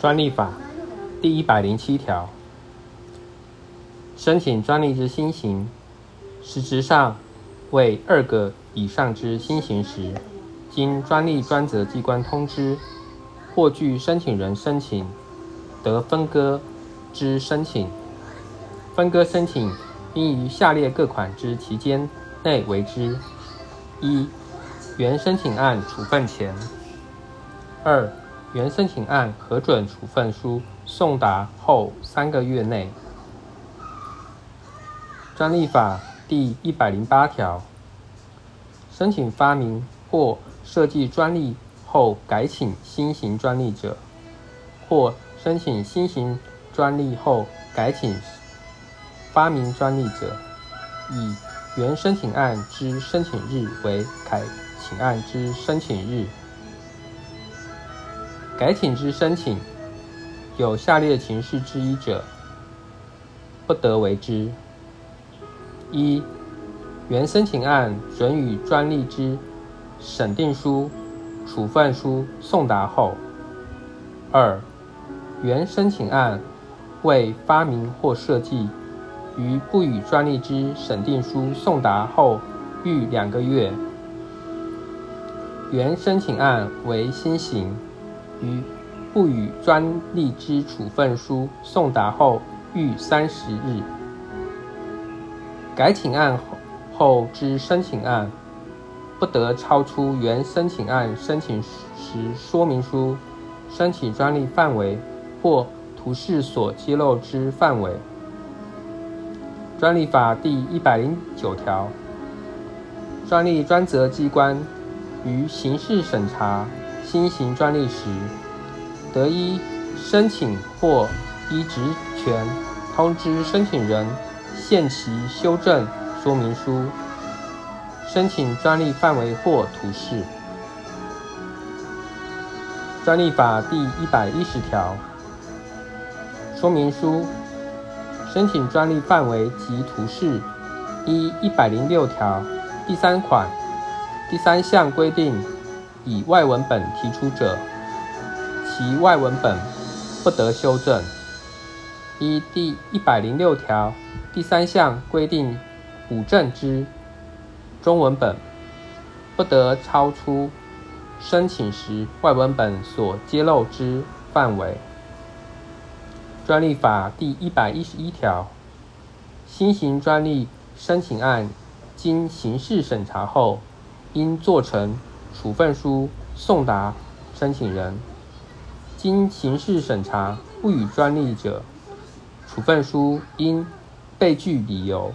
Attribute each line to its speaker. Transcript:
Speaker 1: 专利法第一百零七条，申请专利之新型，实质上为二个以上之新型时，经专利专责机关通知，或据申请人申请得分割之申请，分割申请应于下列各款之期间内为之：一、原申请案处分前；二、原申请案核准处分书送达后三个月内。专利法第一百零八条，申请发明或设计专利后改请新型专利者，或申请新型专利后改请发明专利者，以原申请案之申请日为改请案之申请日。改请之申请，有下列情事之一者，不得为之：一、原申请案准予专利之审定书、处分书送达后；二、原申请案为发明或设计，于不予专利之审定书送达后逾两个月；原申请案为新型。于不予专利之处分书送达后逾三十日，改请案后之申请案，不得超出原申请案申请时说明书、申请专利范围或图示所揭露之范围。专利法第一百零九条，专利专责机关于刑事审查。新型专利时，得依申请或依职权通知申请人限期修正说明书、申请专利范围或图示。专利法第一百一十条，说明书、申请专利范围及图示，依一百零六条第三款第三项规定。以外文本提出者，其外文本不得修正。依第一百零六条第三项规定补正之中文本，不得超出申请时外文本所揭露之范围。专利法第一百一十一条，新型专利申请案经刑事审查后，应做成。处分书送达申请人，经刑事审查不予专利者，处分书应被据理由。